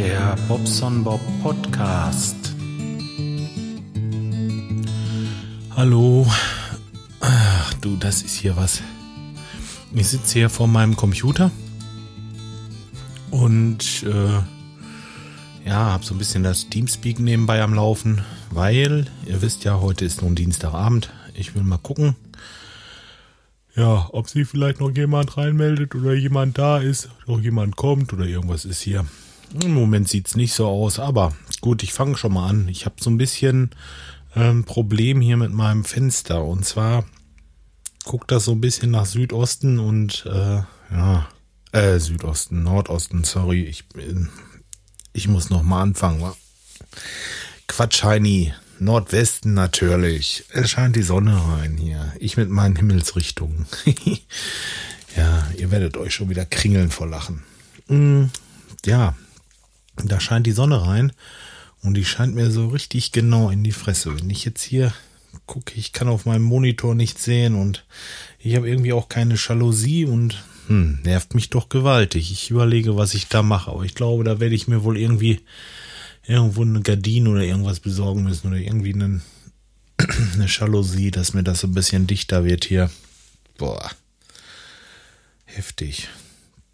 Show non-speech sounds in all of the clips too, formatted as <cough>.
Der Bobson Bob Podcast. Hallo. Ach, du, das ist hier was. Ich sitze hier vor meinem Computer und äh, ja, habe so ein bisschen das Teamspeak nebenbei am Laufen, weil ihr wisst ja, heute ist nun Dienstagabend. Ich will mal gucken, ja, ob sich vielleicht noch jemand reinmeldet oder jemand da ist, noch jemand kommt oder irgendwas ist hier. Im Moment sieht es nicht so aus, aber gut, ich fange schon mal an. Ich habe so ein bisschen ähm, Problem hier mit meinem Fenster und zwar guckt das so ein bisschen nach Südosten und äh, ja, äh, Südosten, Nordosten, sorry, ich ich muss noch mal anfangen. Wa? Quatsch, Heini. Nordwesten natürlich. Es scheint die Sonne rein hier. Ich mit meinen Himmelsrichtungen. <laughs> ja, ihr werdet euch schon wieder kringeln vor Lachen. Mm, ja, da scheint die Sonne rein und die scheint mir so richtig genau in die Fresse. Wenn ich jetzt hier gucke, ich kann auf meinem Monitor nichts sehen und ich habe irgendwie auch keine Jalousie und hm, nervt mich doch gewaltig. Ich überlege, was ich da mache, aber ich glaube, da werde ich mir wohl irgendwie irgendwo eine Gardine oder irgendwas besorgen müssen oder irgendwie einen, <clears throat> eine Jalousie, dass mir das so ein bisschen dichter wird hier. Boah. Heftig.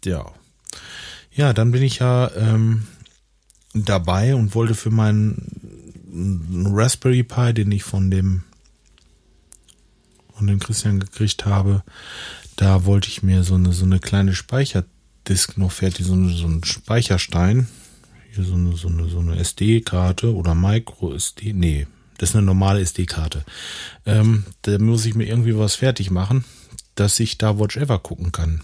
Ja. Ja, dann bin ich ja ähm, dabei und wollte für meinen Raspberry Pi, den ich von dem von dem Christian gekriegt habe, da wollte ich mir so eine so eine kleine Speicherdisk noch fertig, so, eine, so einen Speicherstein hier so eine, so eine, so eine SD-Karte oder Micro-SD. Nee, das ist eine normale SD-Karte. Ähm, da muss ich mir irgendwie was fertig machen, dass ich da Watch Ever gucken kann.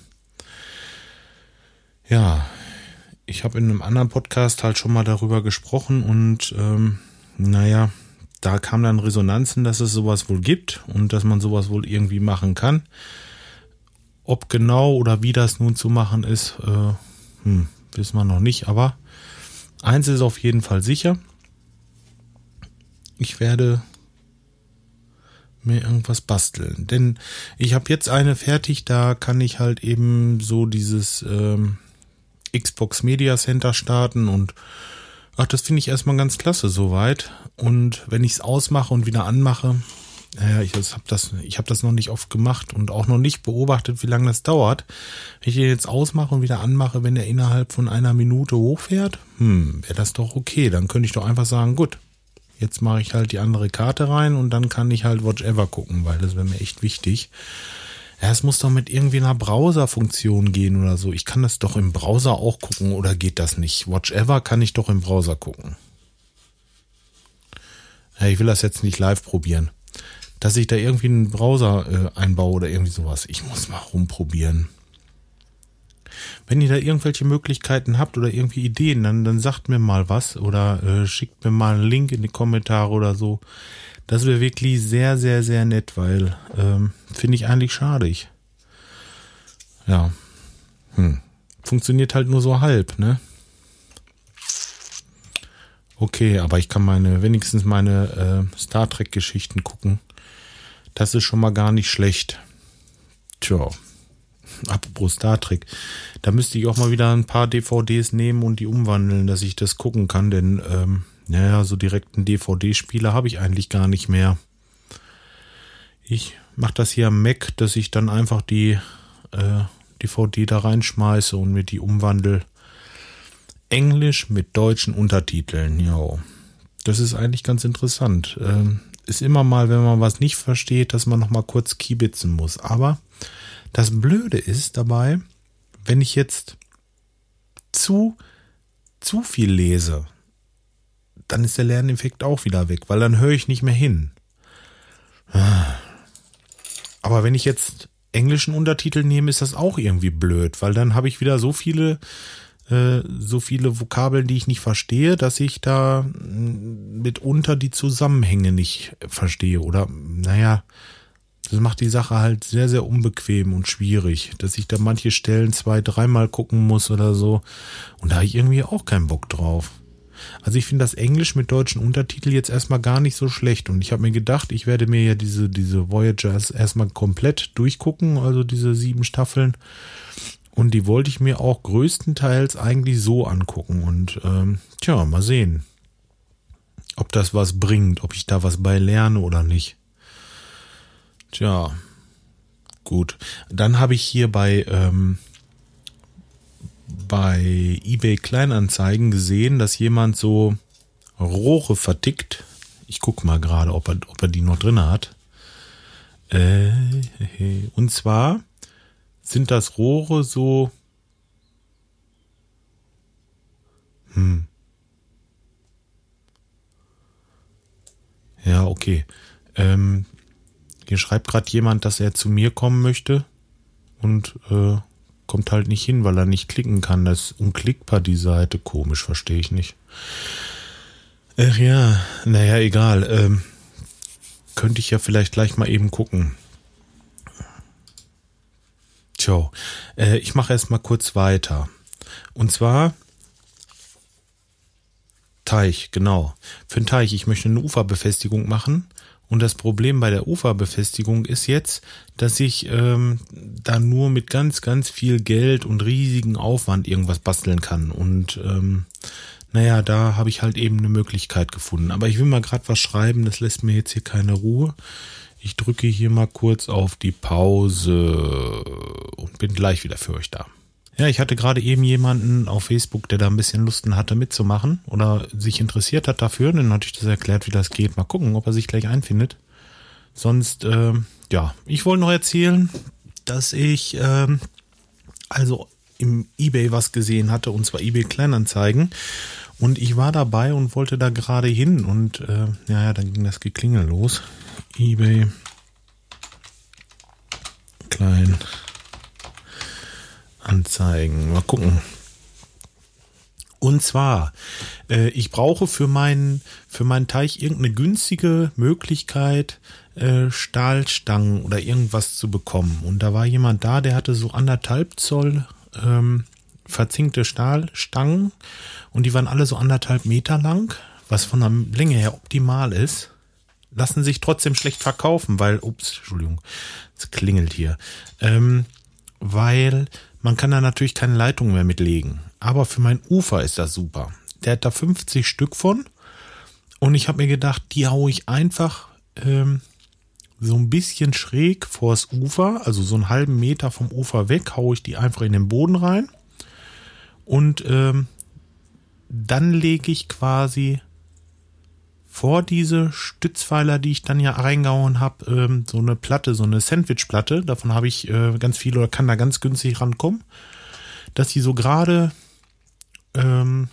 Ja, ich habe in einem anderen Podcast halt schon mal darüber gesprochen und ähm, naja, da kam dann Resonanzen, dass es sowas wohl gibt und dass man sowas wohl irgendwie machen kann. Ob genau oder wie das nun zu machen ist, äh, hm, wissen wir noch nicht, aber Eins ist auf jeden Fall sicher. Ich werde mir irgendwas basteln. Denn ich habe jetzt eine fertig, da kann ich halt eben so dieses ähm, Xbox Media Center starten und ach, das finde ich erstmal ganz klasse soweit. Und wenn ich es ausmache und wieder anmache, naja, ich habe das, ich habe das noch nicht oft gemacht und auch noch nicht beobachtet, wie lange das dauert. Wenn ich den jetzt ausmache und wieder anmache, wenn er innerhalb von einer Minute hochfährt, hm, wäre das doch okay. Dann könnte ich doch einfach sagen, gut, jetzt mache ich halt die andere Karte rein und dann kann ich halt Watch Ever gucken, weil das wäre mir echt wichtig. Ja, es muss doch mit irgendwie einer Browser-Funktion gehen oder so. Ich kann das doch im Browser auch gucken oder geht das nicht? Watch Ever kann ich doch im Browser gucken. Ja, ich will das jetzt nicht live probieren dass ich da irgendwie einen Browser äh, einbaue oder irgendwie sowas. Ich muss mal rumprobieren. Wenn ihr da irgendwelche Möglichkeiten habt oder irgendwie Ideen, dann, dann sagt mir mal was oder äh, schickt mir mal einen Link in die Kommentare oder so. Das wäre wirklich sehr, sehr, sehr nett, weil ähm, finde ich eigentlich schade. Ja. Hm. Funktioniert halt nur so halb, ne? Okay, aber ich kann meine, wenigstens meine äh, Star Trek-Geschichten gucken. Das ist schon mal gar nicht schlecht. Tja, apropos Star Trek, da müsste ich auch mal wieder ein paar DVDs nehmen und die umwandeln, dass ich das gucken kann, denn ähm, naja, so direkten DVD-Spieler habe ich eigentlich gar nicht mehr. Ich mache das hier am Mac, dass ich dann einfach die äh, DVD da reinschmeiße und mir die umwandel. Englisch mit deutschen Untertiteln, ja. Das ist eigentlich ganz interessant. Ähm, ist immer mal, wenn man was nicht versteht, dass man noch mal kurz kiebitzen muss. Aber das Blöde ist dabei, wenn ich jetzt zu, zu viel lese, dann ist der Lerneffekt auch wieder weg, weil dann höre ich nicht mehr hin. Aber wenn ich jetzt englischen Untertitel nehme, ist das auch irgendwie blöd, weil dann habe ich wieder so viele äh, so viele Vokabeln, die ich nicht verstehe, dass ich da mm, mitunter die Zusammenhänge nicht verstehe. Oder, naja, das macht die Sache halt sehr, sehr unbequem und schwierig, dass ich da manche Stellen zwei, dreimal gucken muss oder so. Und da habe ich irgendwie auch keinen Bock drauf. Also ich finde das Englisch mit deutschen Untertitel jetzt erstmal gar nicht so schlecht. Und ich habe mir gedacht, ich werde mir ja diese, diese Voyagers erstmal komplett durchgucken, also diese sieben Staffeln. Und die wollte ich mir auch größtenteils eigentlich so angucken. Und ähm, tja, mal sehen, ob das was bringt, ob ich da was bei lerne oder nicht. Tja, gut. Dann habe ich hier bei, ähm, bei eBay Kleinanzeigen gesehen, dass jemand so Rohre vertickt. Ich guck mal gerade, ob er, ob er die noch drin hat. Äh, <laughs> und zwar sind das Rohre so. Hm. Ja, okay. Ähm, hier schreibt gerade jemand, dass er zu mir kommen möchte und äh, kommt halt nicht hin, weil er nicht klicken kann. Das ist unklickbar, die Seite. Komisch, verstehe ich nicht. Ach ja, naja, egal. Ähm, könnte ich ja vielleicht gleich mal eben gucken. Tja, äh, ich mache erst mal kurz weiter. Und zwar Teich, genau. Für einen Teich, ich möchte eine Uferbefestigung machen. Und das Problem bei der Uferbefestigung ist jetzt, dass ich ähm, da nur mit ganz, ganz viel Geld und riesigen Aufwand irgendwas basteln kann. Und ähm, naja, da habe ich halt eben eine Möglichkeit gefunden. Aber ich will mal gerade was schreiben, das lässt mir jetzt hier keine Ruhe. Ich drücke hier mal kurz auf die Pause und bin gleich wieder für euch da. Ja, ich hatte gerade eben jemanden auf Facebook, der da ein bisschen Lusten hatte mitzumachen oder sich interessiert hat dafür. Dann hatte ich das erklärt, wie das geht. Mal gucken, ob er sich gleich einfindet. Sonst, äh, ja, ich wollte noch erzählen, dass ich äh, also im eBay was gesehen hatte, und zwar eBay Kleinanzeigen. Und ich war dabei und wollte da gerade hin und äh, ja, ja, dann ging das Geklingel los eBay klein anzeigen. Mal gucken. Und zwar, äh, ich brauche für meinen für meinen Teich irgendeine günstige Möglichkeit, äh, Stahlstangen oder irgendwas zu bekommen. Und da war jemand da, der hatte so anderthalb Zoll ähm, verzinkte Stahlstangen und die waren alle so anderthalb Meter lang, was von der Länge her optimal ist lassen sich trotzdem schlecht verkaufen, weil, ups, Entschuldigung, es klingelt hier, ähm, weil man kann da natürlich keine Leitung mehr mitlegen. Aber für mein Ufer ist das super. Der hat da 50 Stück von und ich habe mir gedacht, die haue ich einfach ähm, so ein bisschen schräg vors Ufer, also so einen halben Meter vom Ufer weg, haue ich die einfach in den Boden rein und ähm, dann lege ich quasi vor diese Stützpfeiler, die ich dann ja reingehauen habe, ähm, so eine Platte, so eine Sandwichplatte. Davon habe ich äh, ganz viel oder kann da ganz günstig rankommen, dass sie so gerade ähm,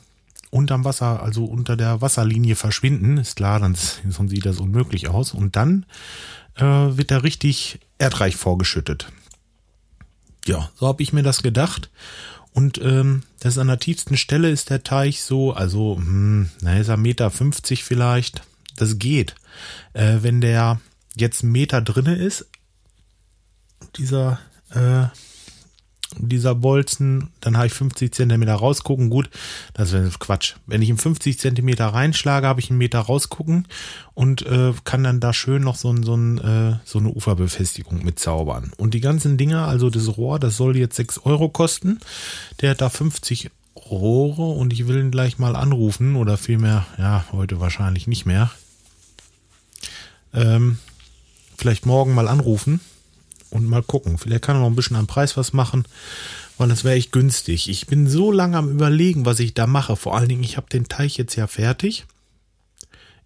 unterm Wasser, also unter der Wasserlinie verschwinden. Ist klar, dann sonst sieht das unmöglich aus. Und dann äh, wird da richtig erdreich vorgeschüttet. Ja, so habe ich mir das gedacht. Und ähm, das ist an der tiefsten Stelle ist der Teich so, also, hm, na, ist er Meter 50 vielleicht. Das geht. Äh, wenn der jetzt einen Meter drinne ist, dieser äh, dieser Bolzen, dann habe ich 50 Zentimeter rausgucken. Gut, das wäre Quatsch. Wenn ich ihn 50 Zentimeter reinschlage, habe ich einen Meter rausgucken und äh, kann dann da schön noch so, ein, so, ein, äh, so eine Uferbefestigung mitzaubern. Und die ganzen Dinger, also das Rohr, das soll jetzt 6 Euro kosten. Der hat da 50 Rohre und ich will ihn gleich mal anrufen oder vielmehr, ja, heute wahrscheinlich nicht mehr. Ähm, vielleicht morgen mal anrufen und mal gucken. Vielleicht kann er noch ein bisschen am Preis was machen, weil das wäre echt günstig. Ich bin so lange am überlegen, was ich da mache. Vor allen Dingen, ich habe den Teich jetzt ja fertig.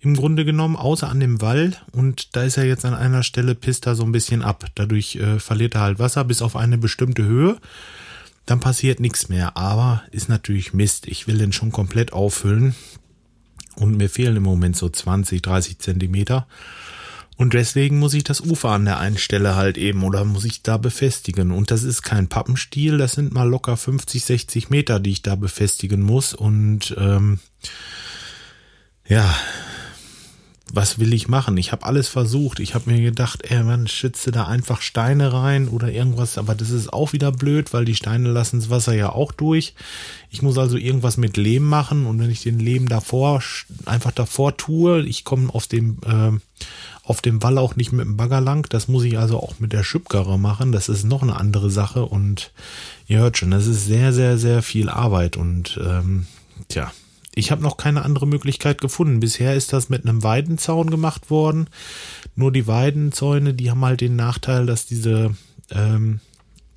Im Grunde genommen, außer an dem Wall. Und da ist er jetzt an einer Stelle, pisst er so ein bisschen ab. Dadurch äh, verliert er halt Wasser bis auf eine bestimmte Höhe. Dann passiert nichts mehr. Aber ist natürlich Mist. Ich will den schon komplett auffüllen. Und mir fehlen im Moment so 20, 30 Zentimeter. Und deswegen muss ich das Ufer an der einen Stelle halt eben oder muss ich da befestigen. Und das ist kein Pappenstiel, das sind mal locker 50, 60 Meter, die ich da befestigen muss. Und ähm, ja, was will ich machen? Ich habe alles versucht. Ich habe mir gedacht, ey, man schütze da einfach Steine rein oder irgendwas, aber das ist auch wieder blöd, weil die Steine lassen das Wasser ja auch durch. Ich muss also irgendwas mit Lehm machen und wenn ich den Lehm davor einfach davor tue, ich komme auf dem äh, auf dem Wall auch nicht mit dem Bagger lang. Das muss ich also auch mit der Schüppkarre machen. Das ist noch eine andere Sache und ihr hört schon, das ist sehr, sehr, sehr viel Arbeit und ähm, tja, ich habe noch keine andere Möglichkeit gefunden. Bisher ist das mit einem Weidenzaun gemacht worden. Nur die Weidenzäune, die haben halt den Nachteil, dass diese ähm,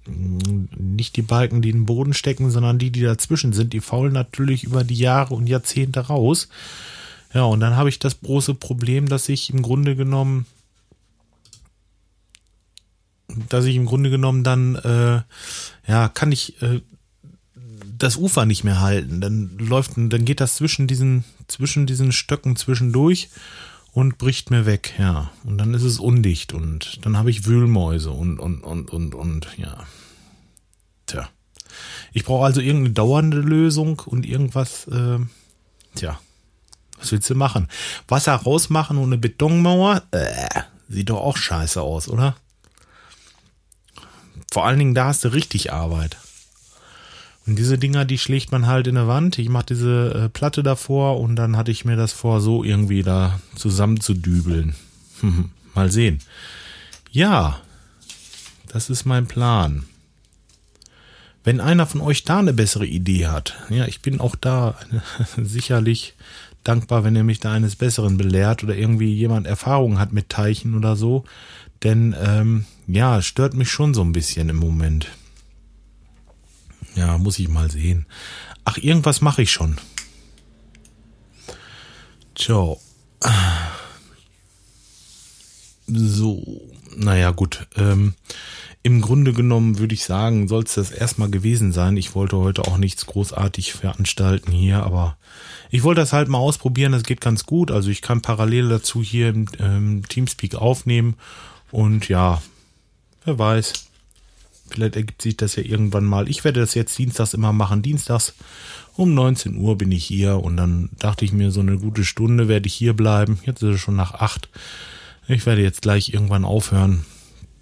nicht die Balken, die in den Boden stecken, sondern die, die dazwischen sind, die faulen natürlich über die Jahre und Jahrzehnte raus. Ja, und dann habe ich das große Problem, dass ich im Grunde genommen, dass ich im Grunde genommen dann, äh, ja, kann ich äh, das Ufer nicht mehr halten. Dann läuft, dann geht das zwischen diesen, zwischen diesen Stöcken zwischendurch und bricht mir weg, ja. Und dann ist es undicht und dann habe ich Wühlmäuse und, und, und, und, und, ja. Tja. Ich brauche also irgendeine dauernde Lösung und irgendwas, äh, tja. Was willst du machen? Wasser rausmachen und eine Betonmauer? Äh, sieht doch auch scheiße aus, oder? Vor allen Dingen, da hast du richtig Arbeit. Und diese Dinger, die schlägt man halt in der Wand. Ich mache diese äh, Platte davor und dann hatte ich mir das vor, so irgendwie da zusammen zu dübeln. <laughs> Mal sehen. Ja, das ist mein Plan. Wenn einer von euch da eine bessere Idee hat, ja, ich bin auch da <laughs> sicherlich dankbar, wenn ihr mich da eines Besseren belehrt oder irgendwie jemand Erfahrung hat mit Teichen oder so. Denn ähm, ja, stört mich schon so ein bisschen im Moment. Ja, muss ich mal sehen. Ach, irgendwas mache ich schon. Ciao. So, naja, gut. Ähm, Im Grunde genommen würde ich sagen, soll es das erstmal gewesen sein. Ich wollte heute auch nichts großartig veranstalten hier, aber ich wollte das halt mal ausprobieren. Das geht ganz gut. Also ich kann parallel dazu hier im ähm, Teamspeak aufnehmen. Und ja, wer weiß. Vielleicht ergibt sich das ja irgendwann mal. Ich werde das jetzt dienstags immer machen. Dienstags um 19 Uhr bin ich hier und dann dachte ich mir, so eine gute Stunde werde ich hier bleiben. Jetzt ist es schon nach acht. Ich werde jetzt gleich irgendwann aufhören.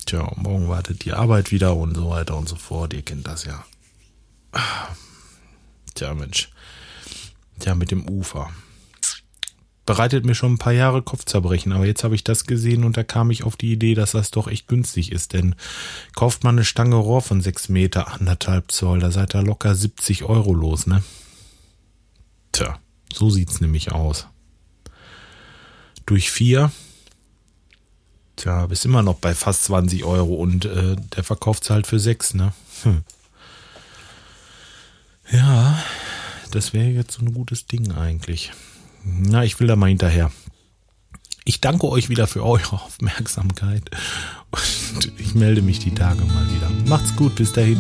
Tja, morgen wartet die Arbeit wieder und so weiter und so fort. Ihr kennt das ja. Tja, Mensch. Tja, mit dem Ufer bereitet mir schon ein paar Jahre Kopfzerbrechen, aber jetzt habe ich das gesehen und da kam ich auf die Idee, dass das doch echt günstig ist, denn kauft man eine Stange Rohr von sechs Meter, anderthalb Zoll, da seid ihr locker 70 Euro los, ne? Tja, so sieht's nämlich aus. Durch vier, tja, bist immer noch bei fast 20 Euro und äh, der verkauft's halt für sechs, ne? Hm. Ja, das wäre jetzt so ein gutes Ding eigentlich. Na, ich will da mal hinterher. Ich danke euch wieder für eure <laughs> Aufmerksamkeit und ich melde mich die Tage mal wieder. Macht's gut, bis dahin.